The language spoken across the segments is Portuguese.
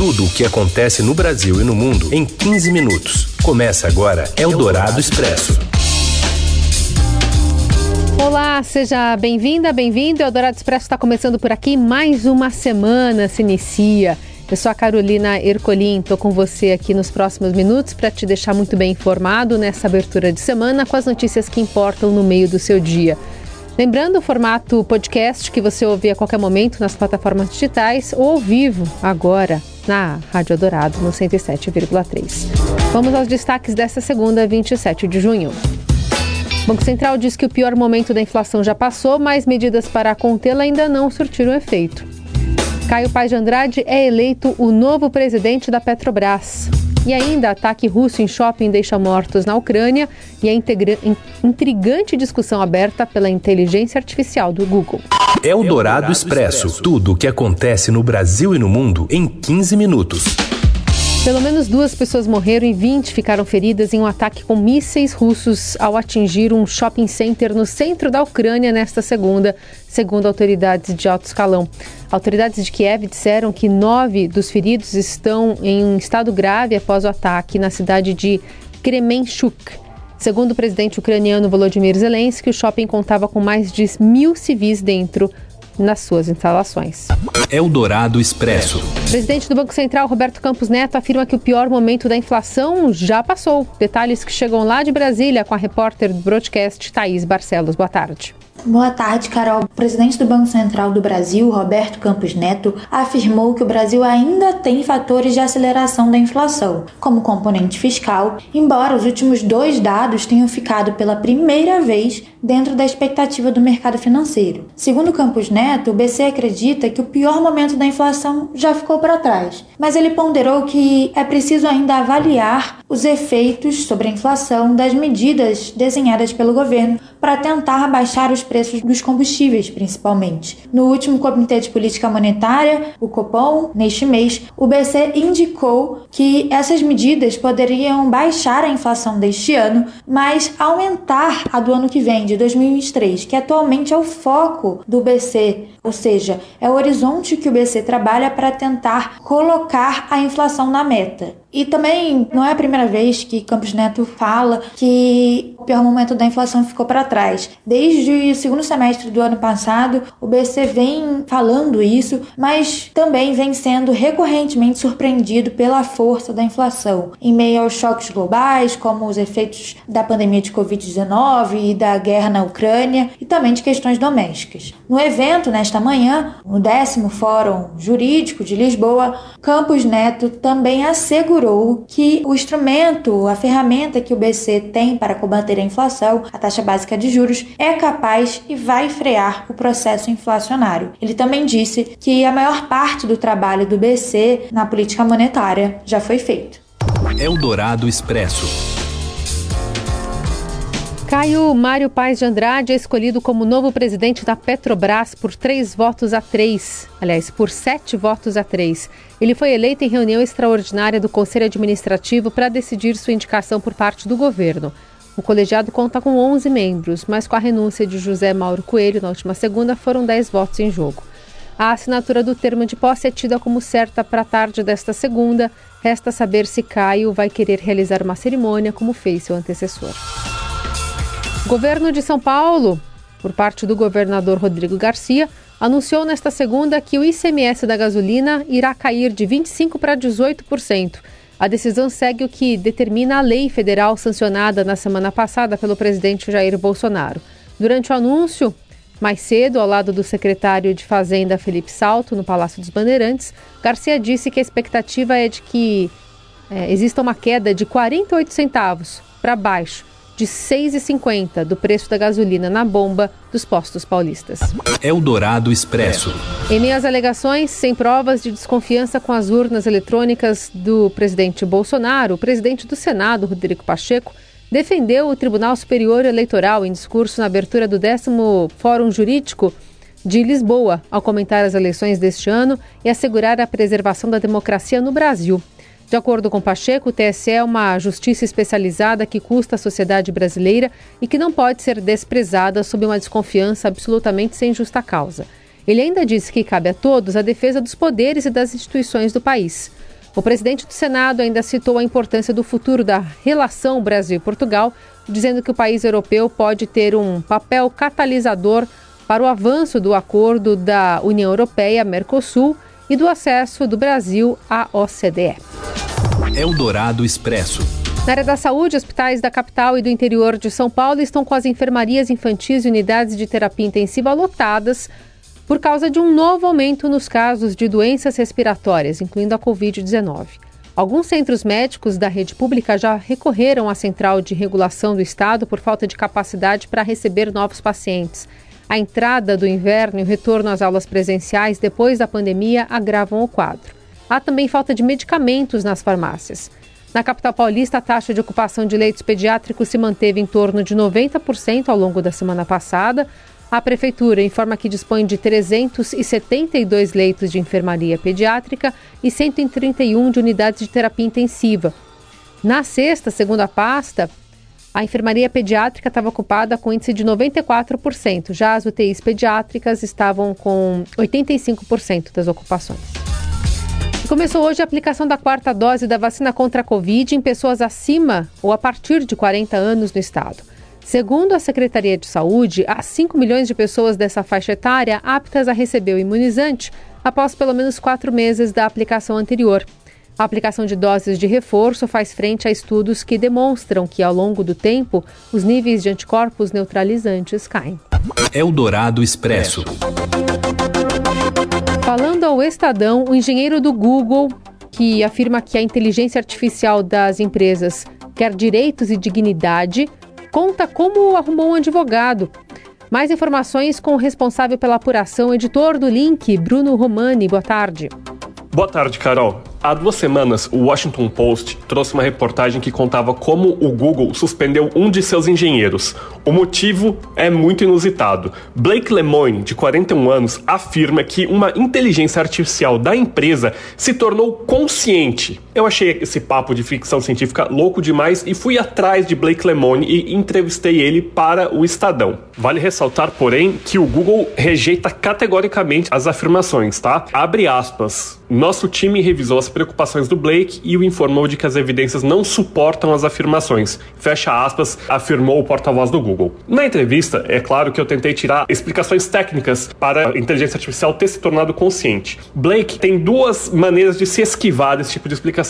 Tudo o que acontece no Brasil e no mundo em 15 minutos. Começa agora Eldorado Expresso. Olá, seja bem-vinda, bem-vindo. Eldorado Expresso está começando por aqui. Mais uma semana se inicia. Eu sou a Carolina Ercolim, estou com você aqui nos próximos minutos para te deixar muito bem informado nessa abertura de semana com as notícias que importam no meio do seu dia. Lembrando o formato podcast que você ouve a qualquer momento nas plataformas digitais ou ao vivo agora na Rádio Dourado no 107,3. Vamos aos destaques desta segunda, 27 de junho. O Banco Central diz que o pior momento da inflação já passou, mas medidas para contê-la ainda não surtiram efeito. Caio Paz de Andrade é eleito o novo presidente da Petrobras. E ainda, ataque russo em shopping deixa mortos na Ucrânia e a intrigante discussão aberta pela inteligência artificial do Google. É o Dourado Expresso. Tudo o que acontece no Brasil e no mundo em 15 minutos. Pelo menos duas pessoas morreram e 20 ficaram feridas em um ataque com mísseis russos ao atingir um shopping center no centro da Ucrânia nesta segunda, segundo autoridades de alto escalão. Autoridades de Kiev disseram que nove dos feridos estão em um estado grave após o ataque na cidade de Kremenchuk. Segundo o presidente ucraniano Volodymyr Zelensky, o shopping contava com mais de mil civis dentro nas suas instalações. Eldorado Expresso. O presidente do Banco Central, Roberto Campos Neto, afirma que o pior momento da inflação já passou. Detalhes que chegam lá de Brasília com a repórter do broadcast Thaís Barcelos. Boa tarde. Boa tarde, Carol. O presidente do Banco Central do Brasil, Roberto Campos Neto, afirmou que o Brasil ainda tem fatores de aceleração da inflação, como componente fiscal, embora os últimos dois dados tenham ficado pela primeira vez dentro da expectativa do mercado financeiro. Segundo Campos Neto, o BC acredita que o pior momento da inflação já ficou para trás, mas ele ponderou que é preciso ainda avaliar os efeitos sobre a inflação das medidas desenhadas pelo governo para tentar baixar os preços dos combustíveis, principalmente. No último Comitê de Política Monetária, o Copom, neste mês, o BC indicou que essas medidas poderiam baixar a inflação deste ano, mas aumentar a do ano que vem, de 2023, que atualmente é o foco do BC, ou seja, é o horizonte que o BC trabalha para tentar colocar a inflação na meta. E também não é a primeira vez que Campos Neto fala que o pior momento da inflação ficou para trás. Desde o segundo semestre do ano passado, o BC vem falando isso, mas também vem sendo recorrentemente surpreendido pela força da inflação, em meio aos choques globais, como os efeitos da pandemia de Covid-19 e da guerra na Ucrânia, e também de questões domésticas. No evento, nesta manhã, no décimo Fórum Jurídico de Lisboa, Campos Neto também assegurou que o instrumento, a ferramenta que o BC tem para combater a inflação, a taxa básica de juros, é capaz e vai frear o processo inflacionário. Ele também disse que a maior parte do trabalho do BC na política monetária já foi feito. Eldorado Expresso. Caio Mário Paes de Andrade é escolhido como novo presidente da Petrobras por três votos a três. Aliás, por sete votos a três. Ele foi eleito em reunião extraordinária do Conselho Administrativo para decidir sua indicação por parte do governo. O colegiado conta com 11 membros, mas com a renúncia de José Mauro Coelho na última segunda foram 10 votos em jogo. A assinatura do termo de posse é tida como certa para a tarde desta segunda. Resta saber se Caio vai querer realizar uma cerimônia como fez seu antecessor. Governo de São Paulo, por parte do governador Rodrigo Garcia, anunciou nesta segunda que o ICMS da gasolina irá cair de 25% para 18%. A decisão segue o que determina a lei federal sancionada na semana passada pelo presidente Jair Bolsonaro. Durante o anúncio, mais cedo, ao lado do secretário de Fazenda Felipe Salto, no Palácio dos Bandeirantes, Garcia disse que a expectativa é de que é, exista uma queda de 48 centavos para baixo de 6,50 do preço da gasolina na bomba dos postos paulistas. Eldorado Expresso. Em meio às alegações sem provas de desconfiança com as urnas eletrônicas do presidente Bolsonaro, o presidente do Senado, Rodrigo Pacheco, defendeu o Tribunal Superior Eleitoral em discurso na abertura do 10 Fórum Jurídico de Lisboa, ao comentar as eleições deste ano e assegurar a preservação da democracia no Brasil. De acordo com Pacheco, o TSE é uma justiça especializada que custa à sociedade brasileira e que não pode ser desprezada sob uma desconfiança absolutamente sem justa causa. Ele ainda disse que cabe a todos a defesa dos poderes e das instituições do país. O presidente do Senado ainda citou a importância do futuro da relação Brasil-Portugal, dizendo que o país europeu pode ter um papel catalisador para o avanço do acordo da União Europeia-Mercosul e do acesso do Brasil à OCDE. Eldorado Expresso. Na área da saúde, hospitais da capital e do interior de São Paulo estão com as enfermarias infantis e unidades de terapia intensiva lotadas por causa de um novo aumento nos casos de doenças respiratórias, incluindo a Covid-19. Alguns centros médicos da rede pública já recorreram à Central de Regulação do Estado por falta de capacidade para receber novos pacientes. A entrada do inverno e o retorno às aulas presenciais depois da pandemia agravam o quadro. Há também falta de medicamentos nas farmácias. Na capital paulista, a taxa de ocupação de leitos pediátricos se manteve em torno de 90% ao longo da semana passada, a Prefeitura informa que dispõe de 372 leitos de enfermaria pediátrica e 131 de unidades de terapia intensiva. Na sexta, segundo a pasta, a enfermaria pediátrica estava ocupada com índice de 94%, já as UTIs pediátricas estavam com 85% das ocupações. Começou hoje a aplicação da quarta dose da vacina contra a Covid em pessoas acima ou a partir de 40 anos no estado. Segundo a Secretaria de Saúde, há 5 milhões de pessoas dessa faixa etária aptas a receber o imunizante após pelo menos quatro meses da aplicação anterior. A aplicação de doses de reforço faz frente a estudos que demonstram que, ao longo do tempo, os níveis de anticorpos neutralizantes caem. Eldorado Expresso. Falando ao Estadão, o engenheiro do Google, que afirma que a inteligência artificial das empresas quer direitos e dignidade, conta como arrumou um advogado. Mais informações com o responsável pela apuração, editor do Link, Bruno Romani. Boa tarde. Boa tarde, Carol. Há duas semanas, o Washington Post trouxe uma reportagem que contava como o Google suspendeu um de seus engenheiros. O motivo é muito inusitado. Blake Lemoine, de 41 anos, afirma que uma inteligência artificial da empresa se tornou consciente. Eu achei esse papo de ficção científica louco demais e fui atrás de Blake Lemoine e entrevistei ele para o Estadão. Vale ressaltar, porém, que o Google rejeita categoricamente as afirmações, tá? Abre aspas. Nosso time revisou as preocupações do Blake e o informou de que as evidências não suportam as afirmações. Fecha aspas, afirmou o porta-voz do Google. Na entrevista, é claro que eu tentei tirar explicações técnicas para a inteligência artificial ter se tornado consciente. Blake tem duas maneiras de se esquivar desse tipo de explicação.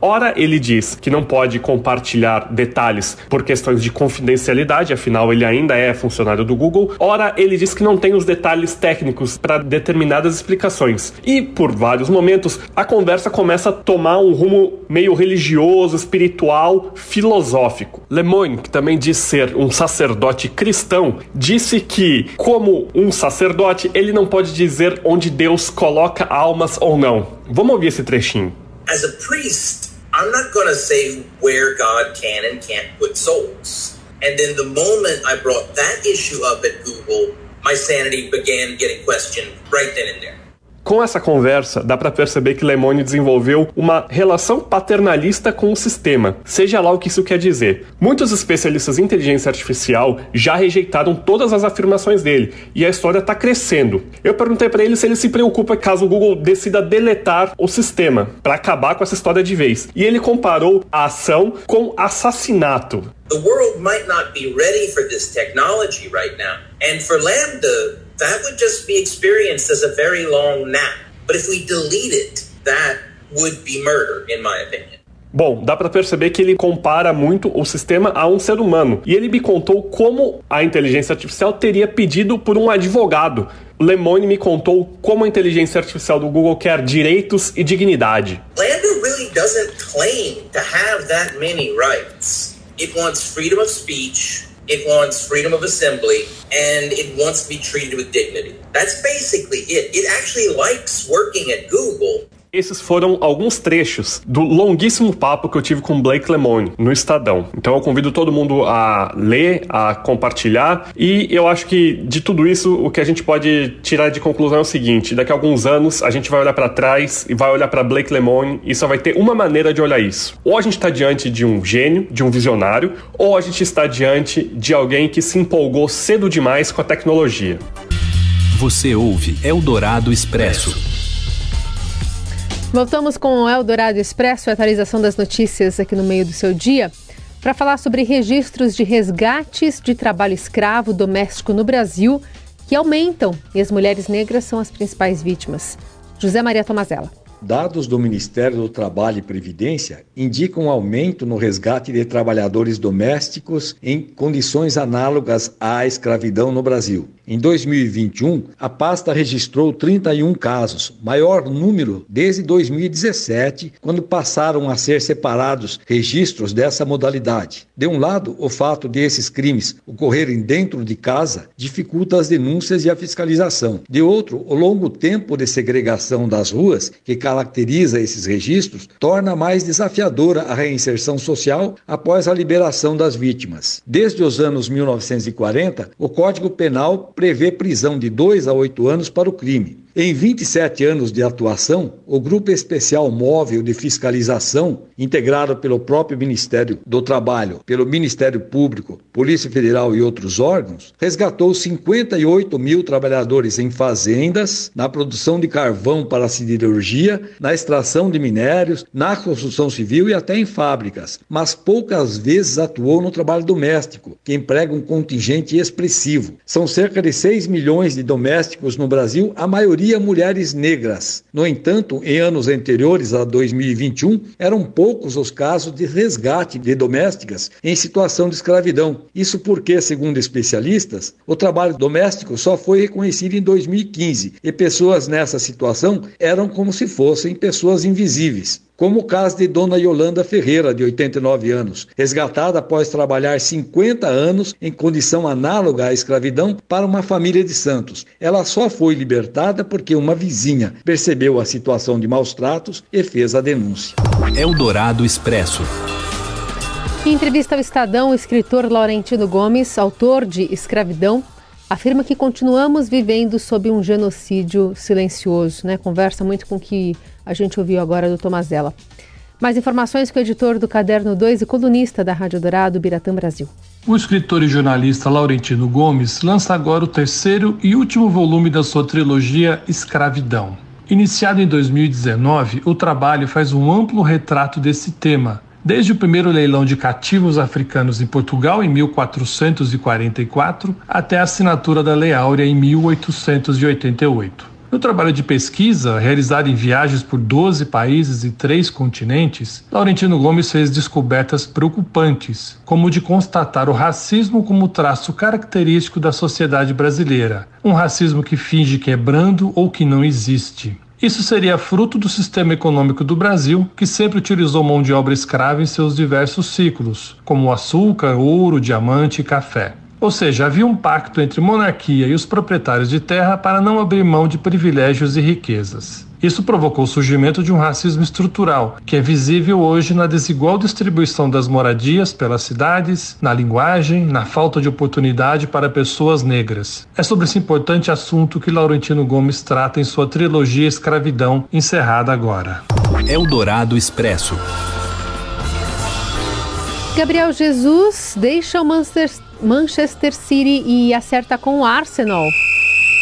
Ora, ele diz que não pode compartilhar detalhes por questões de confidencialidade, afinal ele ainda é funcionário do Google. Ora, ele diz que não tem os detalhes técnicos para determinadas explicações. E por vários momentos a conversa começa começa a tomar um rumo meio religioso, espiritual, filosófico. Lemoyne, que também diz ser um sacerdote cristão, disse que, como um sacerdote, ele não pode dizer onde Deus coloca almas ou não. Vamos ouvir esse trechinho. As a priest, I'm not going to say where God can and can't put souls. And then the moment I brought that issue up at Google, my sanity began getting questioned right then and there. Com essa conversa, dá para perceber que Lemone desenvolveu uma relação paternalista com o sistema, seja lá o que isso quer dizer. Muitos especialistas em inteligência artificial já rejeitaram todas as afirmações dele e a história está crescendo. Eu perguntei para ele se ele se preocupa caso o Google decida deletar o sistema para acabar com essa história de vez. E ele comparou a ação com assassinato. The world might not be ready for this technology right now. And for Lambda, that would just be experienced as a very long nap. But if we delete it, that would be murder, in my opinion. Bom, dá para perceber que ele compara muito o sistema a um ser humano. E ele me contou como a inteligência artificial teria pedido por um advogado. Lemone me contou como a inteligência artificial do Google quer direitos e dignidade. Lambda really doesn't claim to have that many rights. It wants freedom of speech, it wants freedom of assembly, and it wants to be treated with dignity. That's basically it. It actually likes working at Google esses foram alguns trechos do longuíssimo papo que eu tive com Blake Lemoine no Estadão. Então eu convido todo mundo a ler, a compartilhar e eu acho que de tudo isso o que a gente pode tirar de conclusão é o seguinte: daqui a alguns anos a gente vai olhar para trás e vai olhar para Blake Lemoine e só vai ter uma maneira de olhar isso. Ou a gente está diante de um gênio, de um visionário, ou a gente está diante de alguém que se empolgou cedo demais com a tecnologia. Você ouve Eldorado Expresso. Voltamos com o Eldorado Expresso, atualização das notícias aqui no meio do seu dia, para falar sobre registros de resgates de trabalho escravo doméstico no Brasil que aumentam e as mulheres negras são as principais vítimas. José Maria Tomazella. Dados do Ministério do Trabalho e Previdência indicam um aumento no resgate de trabalhadores domésticos em condições análogas à escravidão no Brasil. Em 2021, a pasta registrou 31 casos, maior número desde 2017, quando passaram a ser separados registros dessa modalidade. De um lado, o fato de esses crimes ocorrerem dentro de casa dificulta as denúncias e a fiscalização. De outro, o longo tempo de segregação das ruas, que caracteriza esses registros, torna mais desafiadora a reinserção social após a liberação das vítimas. Desde os anos 1940, o Código Penal prevê prisão de 2 a 8 anos para o crime. Em 27 anos de atuação, o Grupo Especial Móvel de Fiscalização, integrado pelo próprio Ministério do Trabalho, pelo Ministério Público, Polícia Federal e outros órgãos, resgatou 58 mil trabalhadores em fazendas, na produção de carvão para siderurgia, na extração de minérios, na construção civil e até em fábricas, mas poucas vezes atuou no trabalho doméstico, que emprega um contingente expressivo. São cerca de 6 milhões de domésticos no Brasil, a maioria maioria mulheres negras. No entanto, em anos anteriores a 2021, eram poucos os casos de resgate de domésticas em situação de escravidão. Isso porque, segundo especialistas, o trabalho doméstico só foi reconhecido em 2015 e pessoas nessa situação eram como se fossem pessoas invisíveis como o caso de Dona Yolanda Ferreira, de 89 anos, resgatada após trabalhar 50 anos em condição análoga à escravidão para uma família de Santos. Ela só foi libertada porque uma vizinha percebeu a situação de maus tratos e fez a denúncia. Eldorado Expresso. Em entrevista ao Estadão, o escritor Laurentino Gomes, autor de Escravidão, afirma que continuamos vivendo sob um genocídio silencioso, né? Conversa muito com o que a gente ouviu agora do Tomazella. Mais informações com o editor do Caderno 2 e colunista da Rádio Dourado, Biratã Brasil. O escritor e jornalista Laurentino Gomes lança agora o terceiro e último volume da sua trilogia Escravidão. Iniciado em 2019, o trabalho faz um amplo retrato desse tema, Desde o primeiro leilão de cativos africanos em Portugal em 1444 até a assinatura da Lei Áurea em 1888. No trabalho de pesquisa, realizado em viagens por 12 países e três continentes, Laurentino Gomes fez descobertas preocupantes, como de constatar o racismo como traço característico da sociedade brasileira, um racismo que finge que é brando ou que não existe. Isso seria fruto do sistema econômico do Brasil, que sempre utilizou mão de obra escrava em seus diversos ciclos, como açúcar, ouro, diamante e café. Ou seja, havia um pacto entre monarquia e os proprietários de terra para não abrir mão de privilégios e riquezas. Isso provocou o surgimento de um racismo estrutural, que é visível hoje na desigual distribuição das moradias pelas cidades, na linguagem, na falta de oportunidade para pessoas negras. É sobre esse importante assunto que Laurentino Gomes trata em sua trilogia Escravidão, encerrada agora. Eldorado Expresso. Gabriel Jesus deixa o Manchester City e acerta com o Arsenal.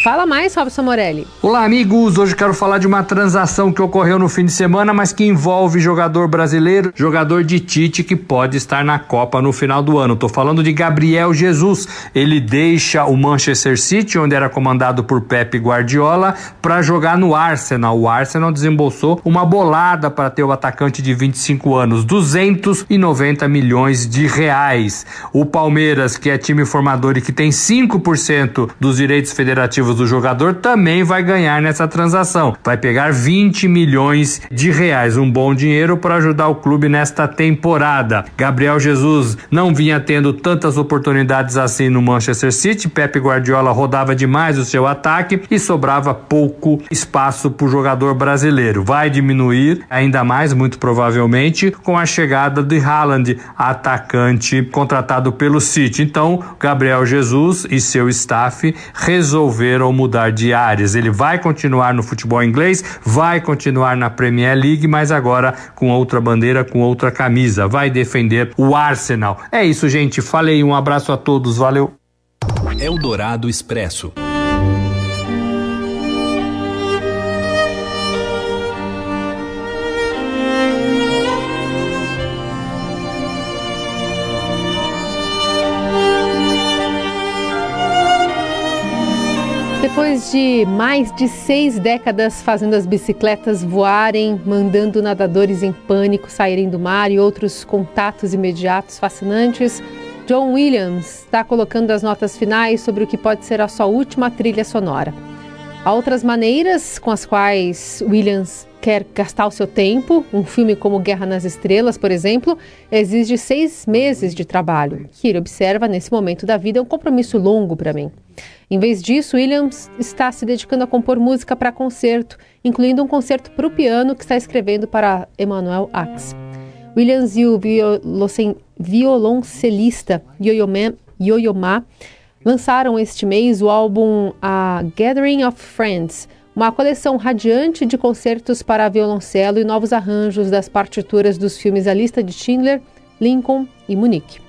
Fala mais, Robson Morelli. Olá, amigos. Hoje quero falar de uma transação que ocorreu no fim de semana, mas que envolve jogador brasileiro, jogador de Tite que pode estar na Copa no final do ano. Tô falando de Gabriel Jesus. Ele deixa o Manchester City, onde era comandado por Pep Guardiola, para jogar no Arsenal. O Arsenal desembolsou uma bolada para ter o atacante de 25 anos, 290 milhões de reais. O Palmeiras, que é time formador e que tem 5% dos direitos federativos do jogador também vai ganhar nessa transação. Vai pegar 20 milhões de reais, um bom dinheiro para ajudar o clube nesta temporada. Gabriel Jesus não vinha tendo tantas oportunidades assim no Manchester City. Pepe Guardiola rodava demais o seu ataque e sobrava pouco espaço para o jogador brasileiro. Vai diminuir ainda mais, muito provavelmente, com a chegada de Haaland, atacante contratado pelo City. Então, Gabriel Jesus e seu staff resolveram resolveram mudar de áreas. Ele vai continuar no futebol inglês, vai continuar na Premier League, mas agora com outra bandeira, com outra camisa. Vai defender o Arsenal. É isso, gente. Falei, um abraço a todos, valeu. Eldorado Expresso. Depois de mais de seis décadas fazendo as bicicletas voarem, mandando nadadores em pânico saírem do mar e outros contatos imediatos fascinantes, John Williams está colocando as notas finais sobre o que pode ser a sua última trilha sonora. Há outras maneiras com as quais Williams quer gastar o seu tempo. Um filme como Guerra nas Estrelas, por exemplo, exige seis meses de trabalho, que ele observa nesse momento da vida é um compromisso longo para mim. Em vez disso, Williams está se dedicando a compor música para concerto, incluindo um concerto para o piano que está escrevendo para Emmanuel Axe. Williams e o violoncelista Yo-Yo Ma lançaram este mês o álbum A Gathering of Friends, uma coleção radiante de concertos para violoncelo e novos arranjos das partituras dos filmes A Lista de Schindler, Lincoln e Munique.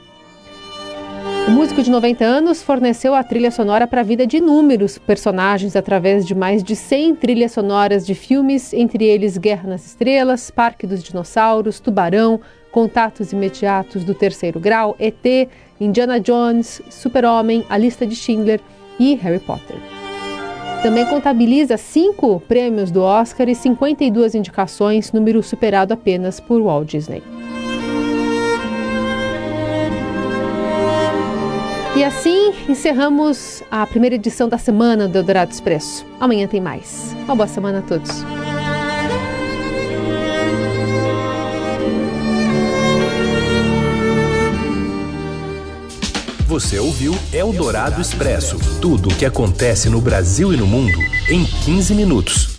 O músico de 90 anos forneceu a trilha sonora para a vida de inúmeros personagens através de mais de 100 trilhas sonoras de filmes, entre eles Guerra nas Estrelas, Parque dos Dinossauros, Tubarão, Contatos Imediatos do Terceiro Grau, ET, Indiana Jones, Super-Homem, A Lista de Schindler e Harry Potter. Também contabiliza cinco prêmios do Oscar e 52 indicações, número superado apenas por Walt Disney. E assim encerramos a primeira edição da semana do Eldorado Expresso. Amanhã tem mais. Uma boa semana a todos. Você ouviu Eldorado Expresso tudo o que acontece no Brasil e no mundo em 15 minutos.